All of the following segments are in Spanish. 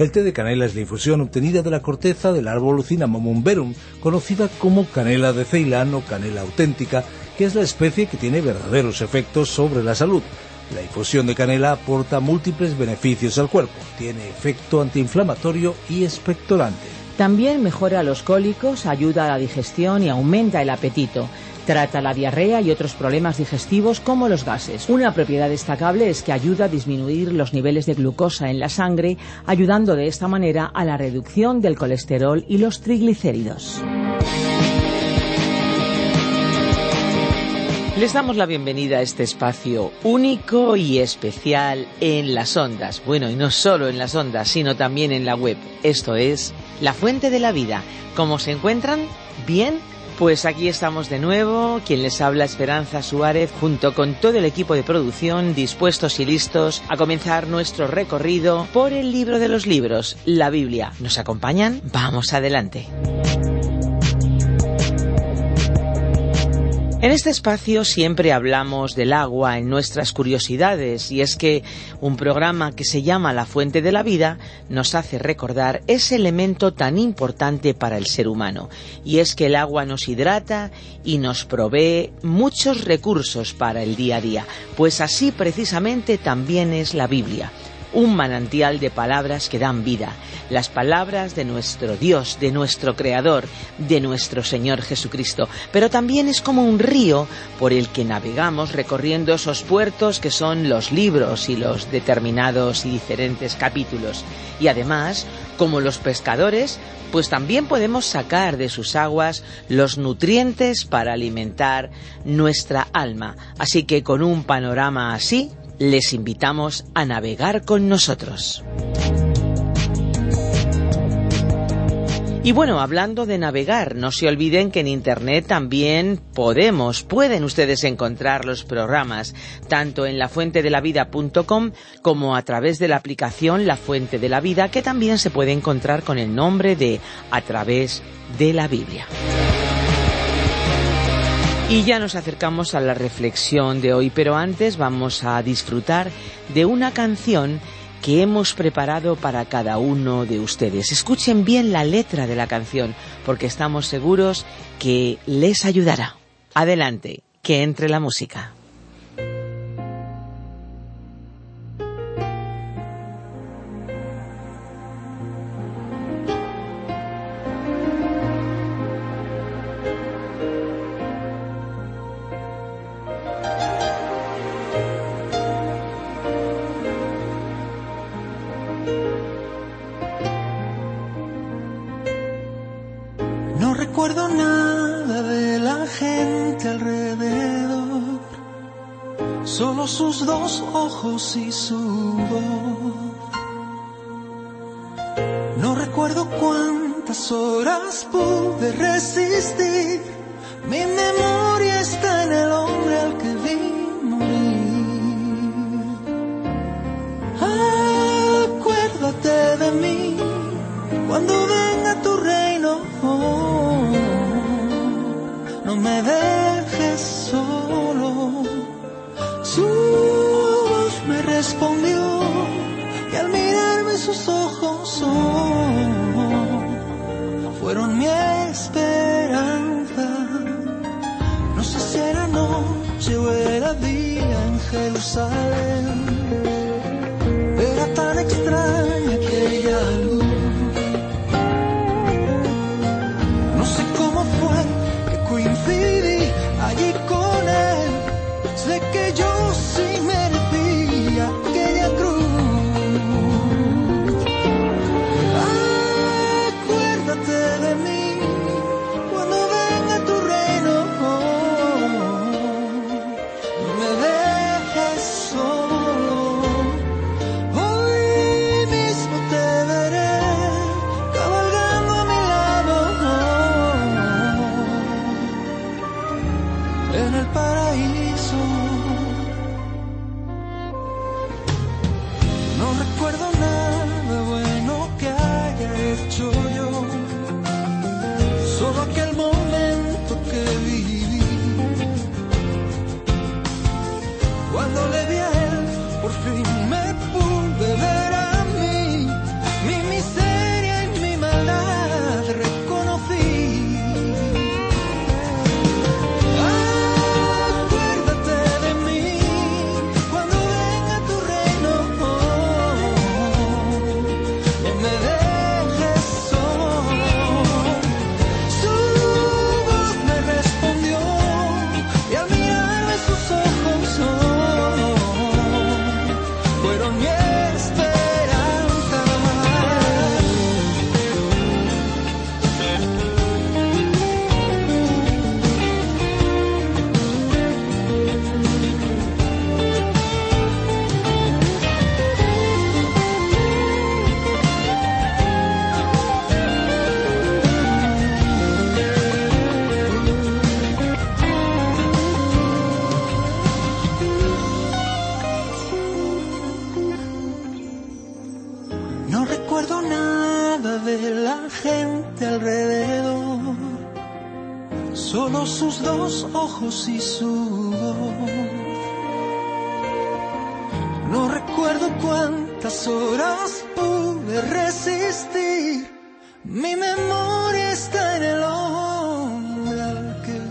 El té de canela es la infusión obtenida de la corteza del árbol Cinnamomum verum, conocida como canela de Ceilán o canela auténtica, que es la especie que tiene verdaderos efectos sobre la salud. La infusión de canela aporta múltiples beneficios al cuerpo. Tiene efecto antiinflamatorio y expectorante. También mejora los cólicos, ayuda a la digestión y aumenta el apetito. Trata la diarrea y otros problemas digestivos como los gases. Una propiedad destacable es que ayuda a disminuir los niveles de glucosa en la sangre, ayudando de esta manera a la reducción del colesterol y los triglicéridos. Les damos la bienvenida a este espacio único y especial en las ondas. Bueno, y no solo en las ondas, sino también en la web. Esto es La Fuente de la Vida. ¿Cómo se encuentran? ¿Bien? Pues aquí estamos de nuevo, quien les habla Esperanza Suárez, junto con todo el equipo de producción, dispuestos y listos a comenzar nuestro recorrido por el libro de los libros, la Biblia. ¿Nos acompañan? Vamos adelante. En este espacio siempre hablamos del agua en nuestras curiosidades y es que un programa que se llama La Fuente de la Vida nos hace recordar ese elemento tan importante para el ser humano. Y es que el agua nos hidrata y nos provee muchos recursos para el día a día, pues así precisamente también es la Biblia un manantial de palabras que dan vida, las palabras de nuestro Dios, de nuestro Creador, de nuestro Señor Jesucristo, pero también es como un río por el que navegamos recorriendo esos puertos que son los libros y los determinados y diferentes capítulos. Y además, como los pescadores, pues también podemos sacar de sus aguas los nutrientes para alimentar nuestra alma. Así que con un panorama así, les invitamos a navegar con nosotros. Y bueno, hablando de navegar, no se olviden que en Internet también podemos, pueden ustedes encontrar los programas, tanto en lafuentedelavida.com como a través de la aplicación La Fuente de la Vida, que también se puede encontrar con el nombre de A través de la Biblia. Y ya nos acercamos a la reflexión de hoy, pero antes vamos a disfrutar de una canción que hemos preparado para cada uno de ustedes. Escuchen bien la letra de la canción, porque estamos seguros que les ayudará. Adelante, que entre la música. Y su voz. No recuerdo cuántas horas pude sus dos ojos y su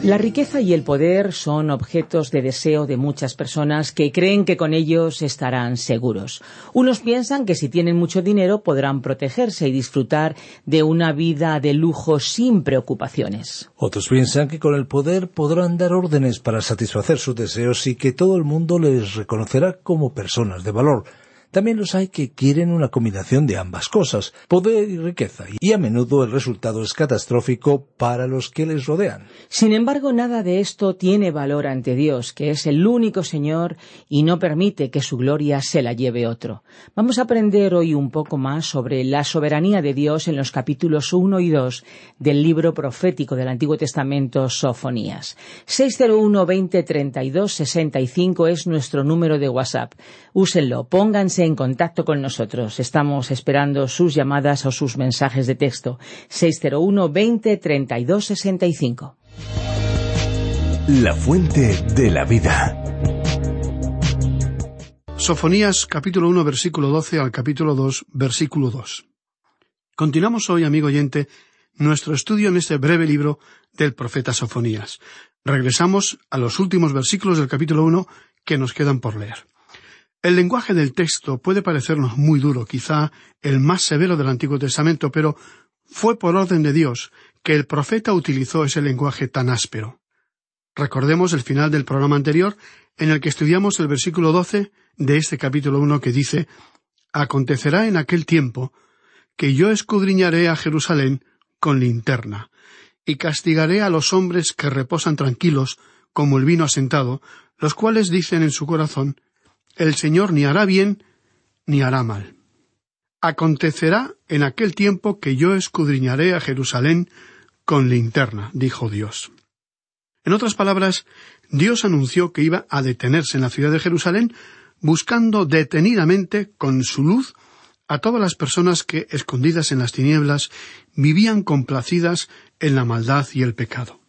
La riqueza y el poder son objetos de deseo de muchas personas que creen que con ellos estarán seguros. Unos piensan que si tienen mucho dinero podrán protegerse y disfrutar de una vida de lujo sin preocupaciones. Otros piensan que con el poder podrán dar órdenes para satisfacer sus deseos y que todo el mundo les reconocerá como personas de valor. También los hay que quieren una combinación de ambas cosas, poder y riqueza, y a menudo el resultado es catastrófico para los que les rodean. Sin embargo, nada de esto tiene valor ante Dios, que es el único Señor y no permite que su gloria se la lleve otro. Vamos a aprender hoy un poco más sobre la soberanía de Dios en los capítulos 1 y 2 del libro profético del Antiguo Testamento, Sofonías. 601 20 32 65 es nuestro número de WhatsApp. Úsenlo, pónganse en contacto con nosotros. Estamos esperando sus llamadas o sus mensajes de texto. 601 20 32 65. La fuente de la vida. Sofonías capítulo 1 versículo 12 al capítulo 2 versículo 2. Continuamos hoy, amigo oyente, nuestro estudio en este breve libro del profeta Sofonías. Regresamos a los últimos versículos del capítulo 1 que nos quedan por leer. El lenguaje del texto puede parecernos muy duro, quizá el más severo del Antiguo Testamento, pero fue por orden de Dios que el profeta utilizó ese lenguaje tan áspero. Recordemos el final del programa anterior, en el que estudiamos el versículo 12 de este capítulo 1 que dice Acontecerá en aquel tiempo que yo escudriñaré a Jerusalén con linterna, y castigaré a los hombres que reposan tranquilos como el vino asentado, los cuales dicen en su corazón El Señor ni hará bien ni hará mal. Acontecerá en aquel tiempo que yo escudriñaré a Jerusalén con linterna, dijo Dios. En otras palabras, Dios anunció que iba a detenerse en la ciudad de Jerusalén, buscando detenidamente, con su luz, a todas las personas que, escondidas en las tinieblas, vivían complacidas en la maldad y el pecado.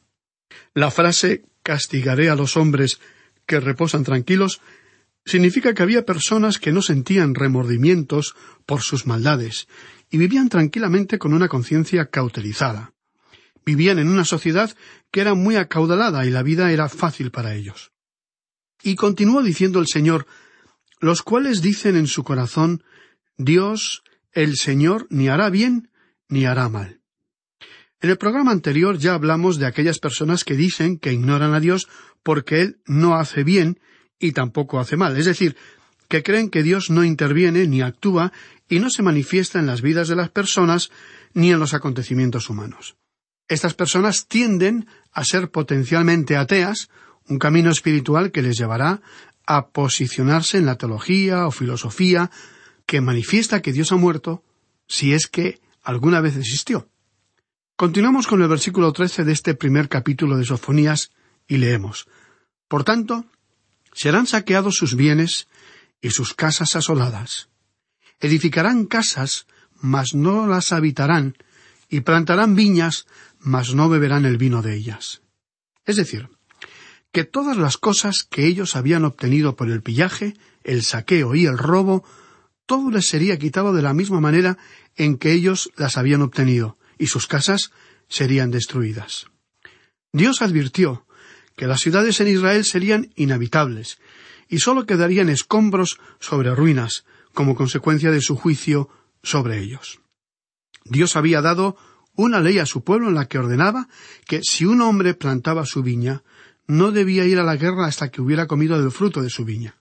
La frase castigaré a los hombres que reposan tranquilos significa que había personas que no sentían remordimientos por sus maldades y vivían tranquilamente con una conciencia cauterizada. Vivían en una sociedad que era muy acaudalada y la vida era fácil para ellos. Y continuó diciendo el Señor, los cuales dicen en su corazón, Dios, el Señor, ni hará bien ni hará mal. En el programa anterior ya hablamos de aquellas personas que dicen que ignoran a Dios porque Él no hace bien y tampoco hace mal, es decir, que creen que Dios no interviene ni actúa y no se manifiesta en las vidas de las personas ni en los acontecimientos humanos. Estas personas tienden a ser potencialmente ateas, un camino espiritual que les llevará a posicionarse en la teología o filosofía que manifiesta que Dios ha muerto, si es que alguna vez existió. Continuamos con el versículo 13 de este primer capítulo de Sofonías y leemos Por tanto, serán saqueados sus bienes y sus casas asoladas. Edificarán casas, mas no las habitarán, y plantarán viñas, mas no beberán el vino de ellas. Es decir, que todas las cosas que ellos habían obtenido por el pillaje, el saqueo y el robo, todo les sería quitado de la misma manera en que ellos las habían obtenido, y sus casas serían destruidas. Dios advirtió que las ciudades en Israel serían inhabitables, y sólo quedarían escombros sobre ruinas, como consecuencia de su juicio sobre ellos. Dios había dado una ley a su pueblo en la que ordenaba que si un hombre plantaba su viña, no debía ir a la guerra hasta que hubiera comido del fruto de su viña.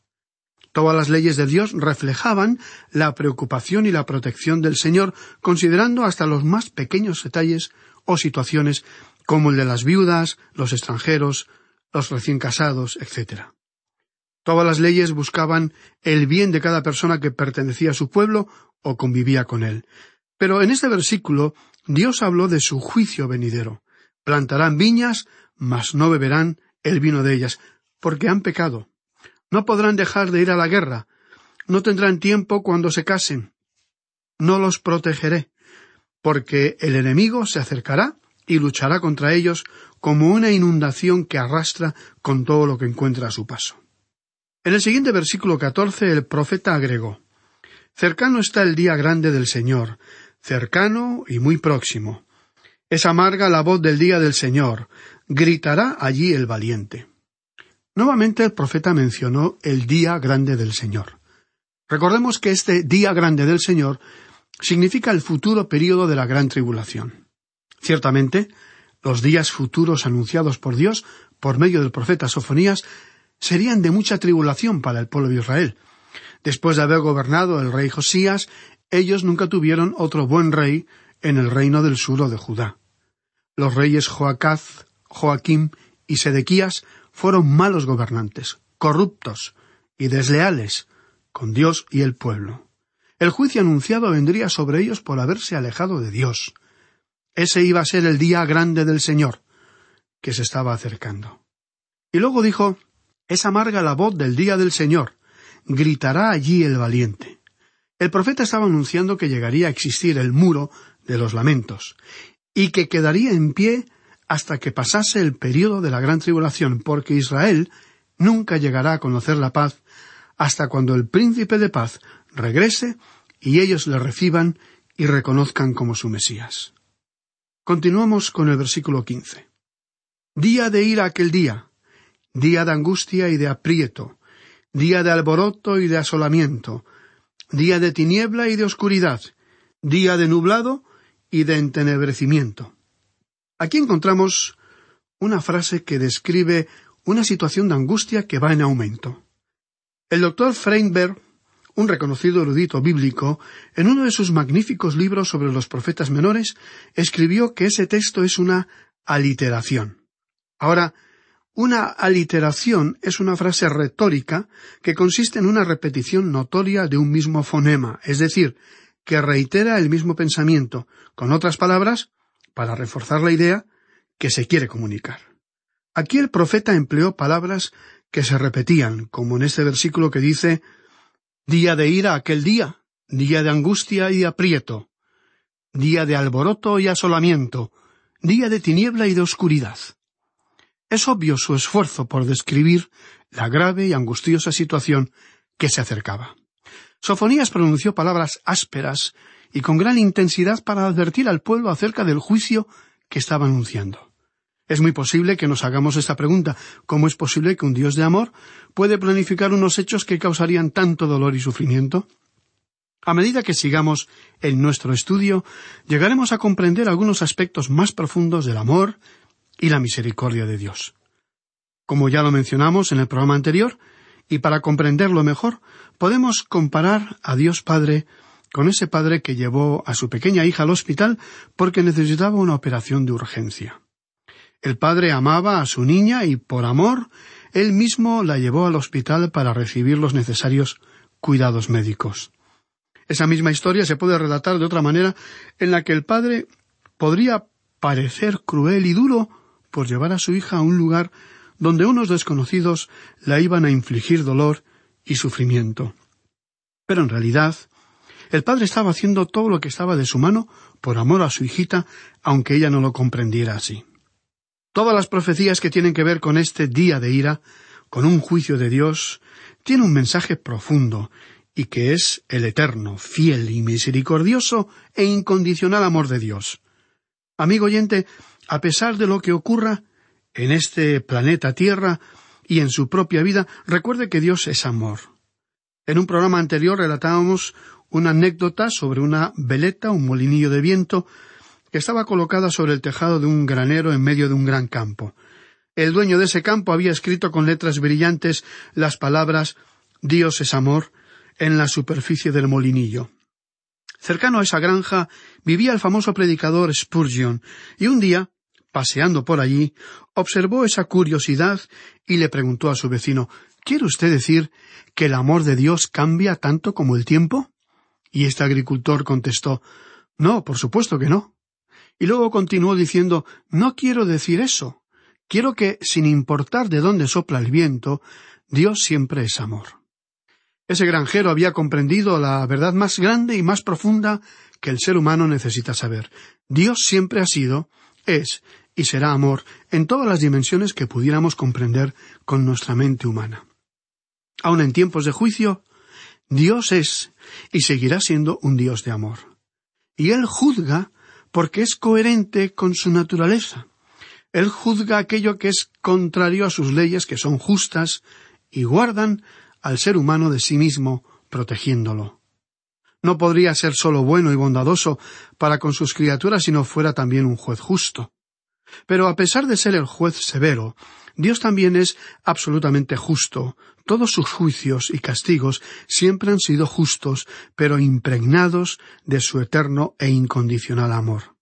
Todas las leyes de Dios reflejaban la preocupación y la protección del Señor, considerando hasta los más pequeños detalles o situaciones como el de las viudas, los extranjeros, los recién casados, etc. Todas las leyes buscaban el bien de cada persona que pertenecía a su pueblo o convivía con él. Pero en este versículo Dios habló de su juicio venidero. Plantarán viñas, mas no beberán el vino de ellas, porque han pecado. No podrán dejar de ir a la guerra. No tendrán tiempo cuando se casen. No los protegeré, porque el enemigo se acercará y luchará contra ellos como una inundación que arrastra con todo lo que encuentra a su paso. En el siguiente versículo catorce el profeta agregó Cercano está el día grande del Señor, cercano y muy próximo. Es amarga la voz del día del Señor, gritará allí el valiente. Nuevamente el profeta mencionó el día grande del Señor. Recordemos que este día grande del Señor significa el futuro período de la gran tribulación. Ciertamente, los días futuros anunciados por Dios por medio del profeta Sofonías serían de mucha tribulación para el pueblo de Israel. Después de haber gobernado el rey Josías, ellos nunca tuvieron otro buen rey en el reino del sur de Judá. Los reyes Joacaz, Joaquim y Sedequías fueron malos gobernantes, corruptos y desleales con Dios y el pueblo. El juicio anunciado vendría sobre ellos por haberse alejado de Dios. Ese iba a ser el día grande del Señor, que se estaba acercando. Y luego dijo, es amarga la voz del día del Señor, gritará allí el valiente. El profeta estaba anunciando que llegaría a existir el muro de los lamentos, y que quedaría en pie hasta que pasase el período de la gran tribulación, porque Israel nunca llegará a conocer la paz hasta cuando el príncipe de paz regrese y ellos le reciban y reconozcan como su Mesías. Continuamos con el versículo quince. Día de ira aquel día, día de angustia y de aprieto, día de alboroto y de asolamiento, día de tiniebla y de oscuridad, día de nublado y de entenebrecimiento. Aquí encontramos una frase que describe una situación de angustia que va en aumento. El doctor Freinberg, un reconocido erudito bíblico, en uno de sus magníficos libros sobre los profetas menores, escribió que ese texto es una aliteración. Ahora, una aliteración es una frase retórica que consiste en una repetición notoria de un mismo fonema, es decir, que reitera el mismo pensamiento, con otras palabras, para reforzar la idea que se quiere comunicar. Aquí el profeta empleó palabras que se repetían, como en este versículo que dice Día de ira aquel día, día de angustia y aprieto, día de alboroto y asolamiento, día de tiniebla y de oscuridad. Es obvio su esfuerzo por describir la grave y angustiosa situación que se acercaba. Sofonías pronunció palabras ásperas y con gran intensidad para advertir al pueblo acerca del juicio que estaba anunciando. Es muy posible que nos hagamos esta pregunta ¿Cómo es posible que un Dios de amor puede planificar unos hechos que causarían tanto dolor y sufrimiento? A medida que sigamos en nuestro estudio, llegaremos a comprender algunos aspectos más profundos del amor y la misericordia de Dios. Como ya lo mencionamos en el programa anterior, y para comprenderlo mejor, podemos comparar a Dios Padre con ese padre que llevó a su pequeña hija al hospital porque necesitaba una operación de urgencia. El padre amaba a su niña y por amor él mismo la llevó al hospital para recibir los necesarios cuidados médicos. Esa misma historia se puede relatar de otra manera en la que el padre podría parecer cruel y duro por llevar a su hija a un lugar donde unos desconocidos la iban a infligir dolor y sufrimiento. Pero en realidad, el padre estaba haciendo todo lo que estaba de su mano por amor a su hijita, aunque ella no lo comprendiera así. Todas las profecías que tienen que ver con este día de ira, con un juicio de Dios, tienen un mensaje profundo, y que es el eterno, fiel y misericordioso e incondicional amor de Dios. Amigo oyente, a pesar de lo que ocurra en este planeta Tierra y en su propia vida, recuerde que Dios es amor. En un programa anterior relatábamos una anécdota sobre una veleta, un molinillo de viento, que estaba colocada sobre el tejado de un granero en medio de un gran campo. El dueño de ese campo había escrito con letras brillantes las palabras Dios es amor en la superficie del molinillo. Cercano a esa granja vivía el famoso predicador Spurgeon, y un día, paseando por allí, observó esa curiosidad y le preguntó a su vecino ¿Quiere usted decir que el amor de Dios cambia tanto como el tiempo? Y este agricultor contestó No, por supuesto que no. Y luego continuó diciendo No quiero decir eso. Quiero que, sin importar de dónde sopla el viento, Dios siempre es amor. Ese granjero había comprendido la verdad más grande y más profunda que el ser humano necesita saber. Dios siempre ha sido, es y será amor en todas las dimensiones que pudiéramos comprender con nuestra mente humana. Aun en tiempos de juicio, Dios es y seguirá siendo un Dios de amor. Y Él juzga porque es coherente con su naturaleza. Él juzga aquello que es contrario a sus leyes, que son justas, y guardan al ser humano de sí mismo, protegiéndolo. No podría ser solo bueno y bondadoso para con sus criaturas si no fuera también un juez justo. Pero a pesar de ser el juez severo, Dios también es absolutamente justo. Todos sus juicios y castigos siempre han sido justos, pero impregnados de su eterno e incondicional amor.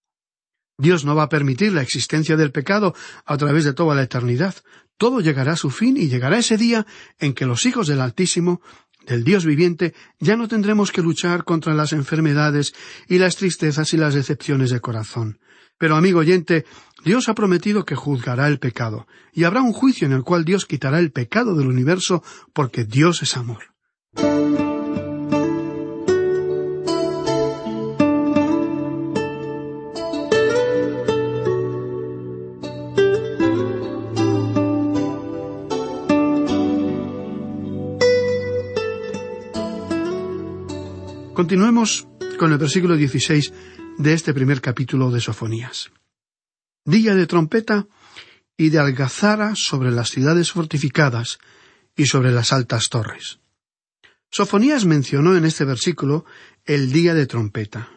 Dios no va a permitir la existencia del pecado a través de toda la eternidad. Todo llegará a su fin y llegará ese día en que los hijos del Altísimo, del Dios viviente, ya no tendremos que luchar contra las enfermedades y las tristezas y las decepciones de corazón. Pero, amigo oyente, Dios ha prometido que juzgará el pecado, y habrá un juicio en el cual Dios quitará el pecado del universo porque Dios es amor. Continuemos con el versículo 16 de este primer capítulo de Sofonías. Día de trompeta y de algazara sobre las ciudades fortificadas y sobre las altas torres. Sofonías mencionó en este versículo el día de trompeta.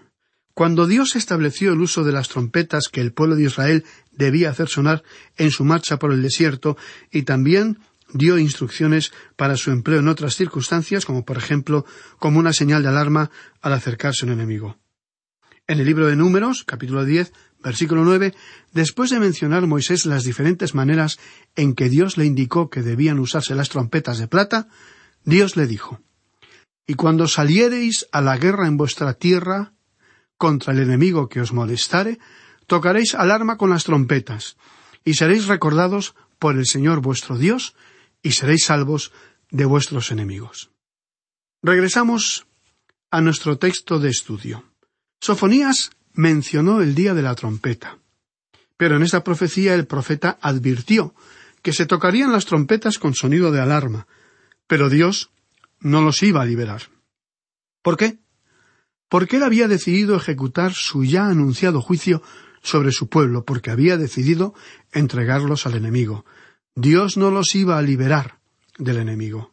Cuando Dios estableció el uso de las trompetas que el pueblo de Israel debía hacer sonar en su marcha por el desierto y también dio instrucciones para su empleo en otras circunstancias, como por ejemplo como una señal de alarma al acercarse un enemigo. En el libro de Números, capítulo 10, versículo 9, después de mencionar Moisés las diferentes maneras en que Dios le indicó que debían usarse las trompetas de plata, Dios le dijo, Y cuando saliereis a la guerra en vuestra tierra contra el enemigo que os molestare, tocaréis alarma con las trompetas, y seréis recordados por el Señor vuestro Dios, y seréis salvos de vuestros enemigos. Regresamos a nuestro texto de estudio. Sofonías mencionó el día de la trompeta. Pero en esta profecía el profeta advirtió que se tocarían las trompetas con sonido de alarma, pero Dios no los iba a liberar. ¿Por qué? Porque él había decidido ejecutar su ya anunciado juicio sobre su pueblo, porque había decidido entregarlos al enemigo, Dios no los iba a liberar del enemigo.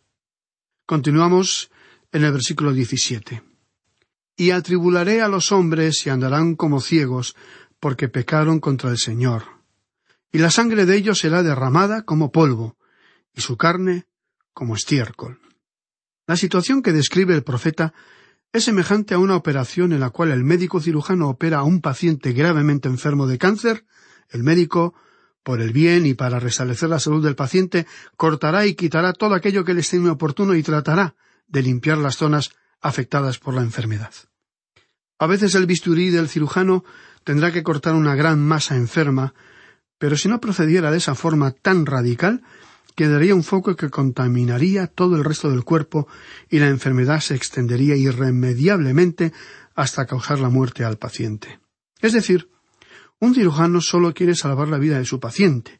Continuamos en el versículo 17. Y atribularé a los hombres y andarán como ciegos, porque pecaron contra el Señor. Y la sangre de ellos será derramada como polvo, y su carne como estiércol. La situación que describe el profeta es semejante a una operación en la cual el médico cirujano opera a un paciente gravemente enfermo de cáncer, el médico por el bien y para restablecer la salud del paciente, cortará y quitará todo aquello que le estime oportuno y tratará de limpiar las zonas afectadas por la enfermedad. A veces el bisturí del cirujano tendrá que cortar una gran masa enferma, Pero si no procediera de esa forma tan radical, quedaría un foco que contaminaría todo el resto del cuerpo y la enfermedad se extendería irremediablemente hasta causar la muerte al paciente. Es decir, un cirujano solo quiere salvar la vida de su paciente,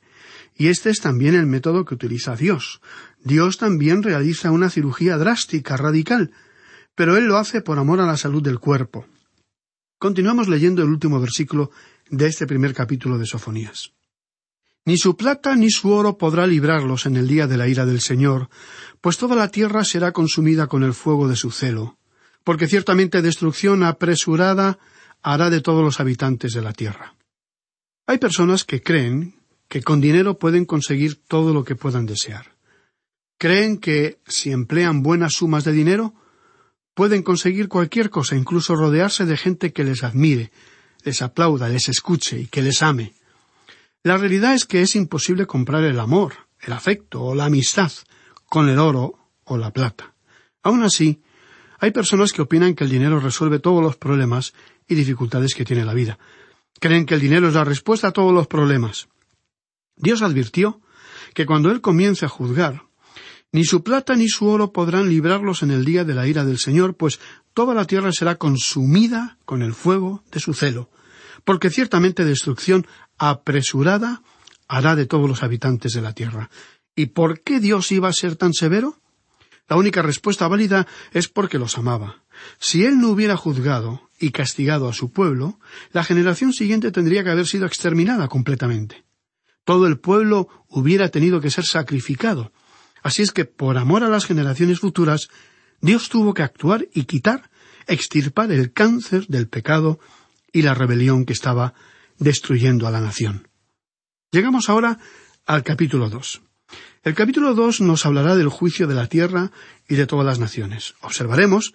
y este es también el método que utiliza Dios. Dios también realiza una cirugía drástica, radical, pero Él lo hace por amor a la salud del cuerpo. Continuamos leyendo el último versículo de este primer capítulo de Sofonías. Ni su plata ni su oro podrá librarlos en el día de la ira del Señor, pues toda la tierra será consumida con el fuego de su celo, porque ciertamente destrucción apresurada hará de todos los habitantes de la tierra. Hay personas que creen que con dinero pueden conseguir todo lo que puedan desear. Creen que si emplean buenas sumas de dinero, pueden conseguir cualquier cosa, incluso rodearse de gente que les admire, les aplauda, les escuche y que les ame. La realidad es que es imposible comprar el amor, el afecto o la amistad con el oro o la plata. Aun así, hay personas que opinan que el dinero resuelve todos los problemas y dificultades que tiene la vida. Creen que el dinero es la respuesta a todos los problemas. Dios advirtió que cuando Él comience a juzgar, ni su plata ni su oro podrán librarlos en el día de la ira del Señor, pues toda la tierra será consumida con el fuego de su celo, porque ciertamente destrucción apresurada hará de todos los habitantes de la tierra. ¿Y por qué Dios iba a ser tan severo? La única respuesta válida es porque los amaba. Si Él no hubiera juzgado y castigado a su pueblo, la generación siguiente tendría que haber sido exterminada completamente todo el pueblo hubiera tenido que ser sacrificado. Así es que, por amor a las generaciones futuras, Dios tuvo que actuar y quitar, extirpar el cáncer del pecado y la rebelión que estaba destruyendo a la nación. Llegamos ahora al capítulo dos. El capítulo dos nos hablará del juicio de la tierra y de todas las naciones. Observaremos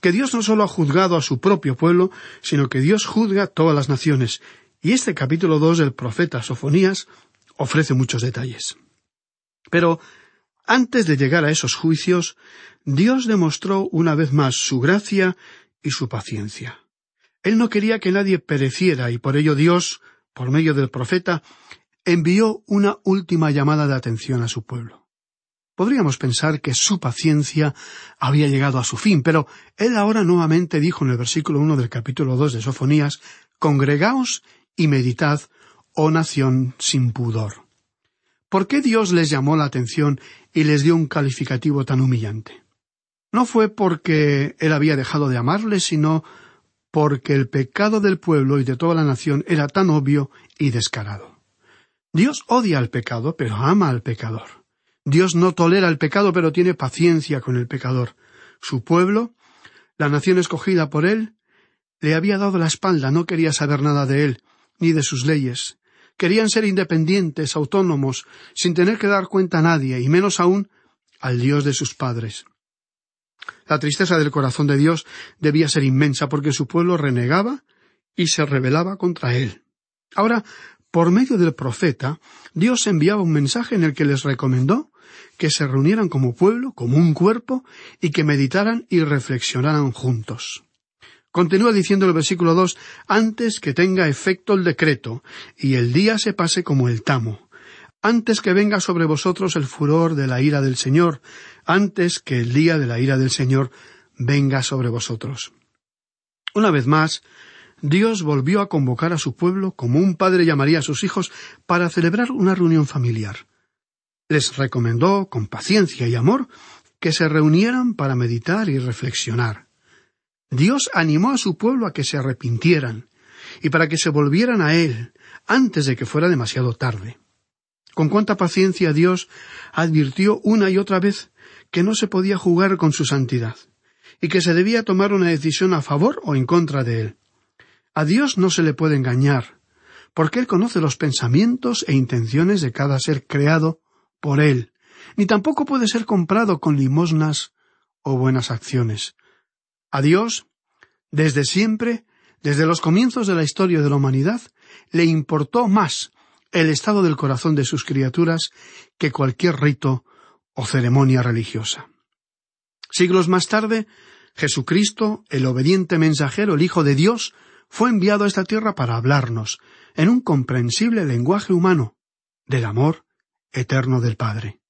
que Dios no solo ha juzgado a su propio pueblo, sino que Dios juzga a todas las naciones. Y este capítulo dos del profeta Sofonías ofrece muchos detalles. Pero antes de llegar a esos juicios, Dios demostró una vez más su gracia y su paciencia. Él no quería que nadie pereciera y por ello Dios, por medio del profeta, envió una última llamada de atención a su pueblo. Podríamos pensar que su paciencia había llegado a su fin, pero él ahora nuevamente dijo en el versículo uno del capítulo dos de Sofonías Congregaos y meditad oh nación sin pudor. ¿Por qué Dios les llamó la atención y les dio un calificativo tan humillante? No fue porque Él había dejado de amarles, sino porque el pecado del pueblo y de toda la nación era tan obvio y descarado. Dios odia al pecado, pero ama al pecador. Dios no tolera el pecado, pero tiene paciencia con el pecador. Su pueblo, la nación escogida por Él, le había dado la espalda, no quería saber nada de Él, ni de sus leyes, Querían ser independientes, autónomos, sin tener que dar cuenta a nadie, y menos aún al Dios de sus padres. La tristeza del corazón de Dios debía ser inmensa porque su pueblo renegaba y se rebelaba contra él. Ahora, por medio del profeta, Dios enviaba un mensaje en el que les recomendó que se reunieran como pueblo, como un cuerpo, y que meditaran y reflexionaran juntos. Continúa diciendo el versículo dos antes que tenga efecto el decreto y el día se pase como el tamo, antes que venga sobre vosotros el furor de la ira del Señor, antes que el día de la ira del Señor venga sobre vosotros. Una vez más, Dios volvió a convocar a su pueblo como un padre llamaría a sus hijos para celebrar una reunión familiar. Les recomendó, con paciencia y amor, que se reunieran para meditar y reflexionar. Dios animó a su pueblo a que se arrepintieran y para que se volvieran a Él antes de que fuera demasiado tarde. Con cuánta paciencia Dios advirtió una y otra vez que no se podía jugar con su santidad y que se debía tomar una decisión a favor o en contra de Él. A Dios no se le puede engañar, porque Él conoce los pensamientos e intenciones de cada ser creado por Él, ni tampoco puede ser comprado con limosnas o buenas acciones. A Dios, desde siempre, desde los comienzos de la historia de la humanidad, le importó más el estado del corazón de sus criaturas que cualquier rito o ceremonia religiosa. Siglos más tarde, Jesucristo, el obediente mensajero, el Hijo de Dios, fue enviado a esta tierra para hablarnos, en un comprensible lenguaje humano del amor eterno del Padre.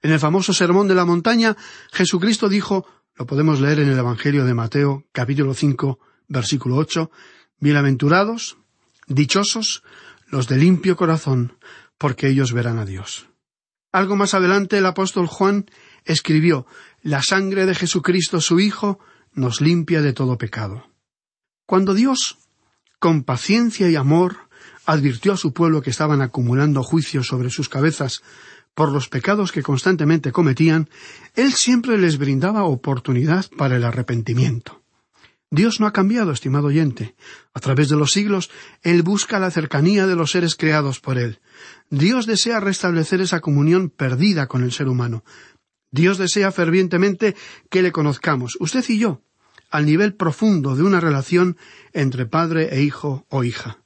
En el famoso Sermón de la Montaña, Jesucristo dijo, lo podemos leer en el Evangelio de Mateo, capítulo 5, versículo 8, Bienaventurados, dichosos, los de limpio corazón, porque ellos verán a Dios. Algo más adelante el apóstol Juan escribió, La sangre de Jesucristo su Hijo nos limpia de todo pecado. Cuando Dios, con paciencia y amor, advirtió a su pueblo que estaban acumulando juicios sobre sus cabezas por los pecados que constantemente cometían, Él siempre les brindaba oportunidad para el arrepentimiento. Dios no ha cambiado, estimado oyente. A través de los siglos, Él busca la cercanía de los seres creados por Él. Dios desea restablecer esa comunión perdida con el ser humano. Dios desea fervientemente que le conozcamos, usted y yo, al nivel profundo de una relación entre padre e hijo o hija.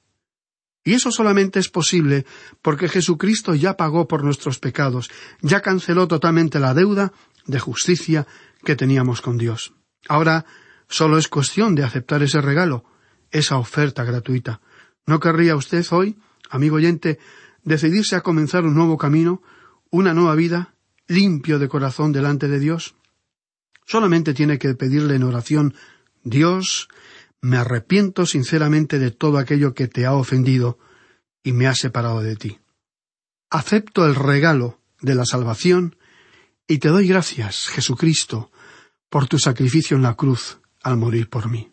Y eso solamente es posible porque Jesucristo ya pagó por nuestros pecados, ya canceló totalmente la deuda de justicia que teníamos con Dios. Ahora solo es cuestión de aceptar ese regalo, esa oferta gratuita. ¿No querría usted hoy, amigo oyente, decidirse a comenzar un nuevo camino, una nueva vida, limpio de corazón delante de Dios? Solamente tiene que pedirle en oración Dios, me arrepiento sinceramente de todo aquello que te ha ofendido y me ha separado de ti. Acepto el regalo de la salvación y te doy gracias, Jesucristo, por tu sacrificio en la cruz al morir por mí.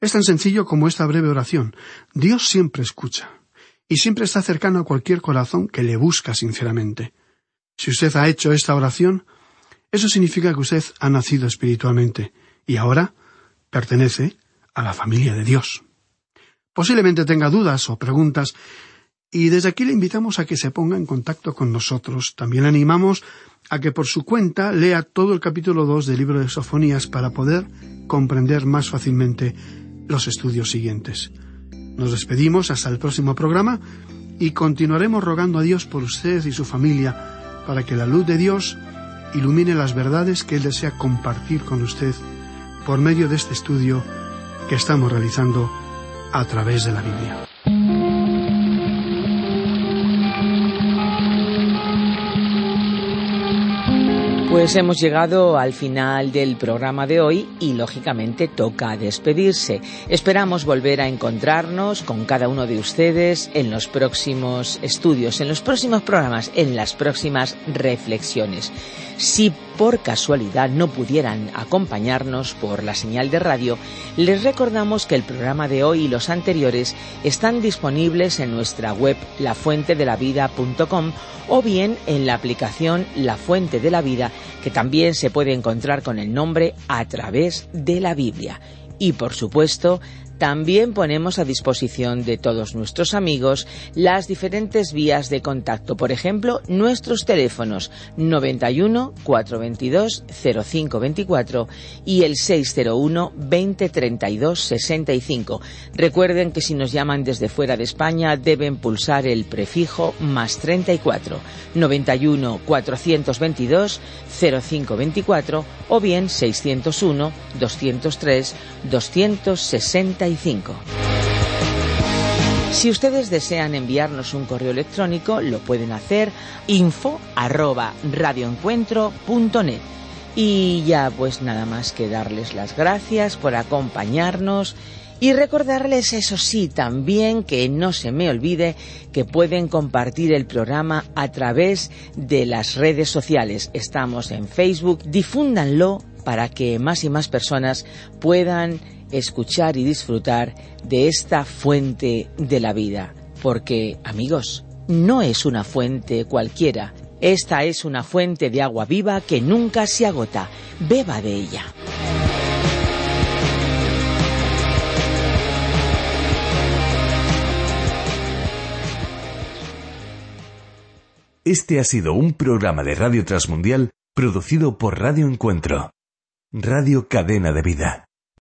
Es tan sencillo como esta breve oración. Dios siempre escucha y siempre está cercano a cualquier corazón que le busca sinceramente. Si usted ha hecho esta oración, eso significa que usted ha nacido espiritualmente y ahora pertenece a la familia de Dios. Posiblemente tenga dudas o preguntas y desde aquí le invitamos a que se ponga en contacto con nosotros. También le animamos a que por su cuenta lea todo el capítulo 2 del libro de Sofonías para poder comprender más fácilmente los estudios siguientes. Nos despedimos hasta el próximo programa y continuaremos rogando a Dios por usted y su familia para que la luz de Dios ilumine las verdades que Él desea compartir con usted por medio de este estudio que estamos realizando a través de la Biblia. Pues hemos llegado al final del programa de hoy y lógicamente toca despedirse. Esperamos volver a encontrarnos con cada uno de ustedes en los próximos estudios, en los próximos programas, en las próximas reflexiones. Si por casualidad no pudieran acompañarnos por la señal de radio, les recordamos que el programa de hoy y los anteriores están disponibles en nuestra web lafuentedelavida.com o bien en la aplicación La Fuente de la Vida, que también se puede encontrar con el nombre a través de la Biblia. Y por supuesto, también ponemos a disposición de todos nuestros amigos las diferentes vías de contacto, por ejemplo, nuestros teléfonos 91 422 0524 y el 601 20 32 65. Recuerden que si nos llaman desde fuera de España deben pulsar el prefijo más 34 91 422 0524 o bien 601 203 265. Si ustedes desean enviarnos un correo electrónico, lo pueden hacer info radioencuentro.net. Y ya pues nada más que darles las gracias por acompañarnos y recordarles, eso sí, también que no se me olvide que pueden compartir el programa a través de las redes sociales. Estamos en Facebook, difúndanlo para que más y más personas puedan escuchar y disfrutar de esta fuente de la vida. Porque, amigos, no es una fuente cualquiera. Esta es una fuente de agua viva que nunca se agota. Beba de ella. Este ha sido un programa de Radio Transmundial producido por Radio Encuentro, Radio Cadena de Vida.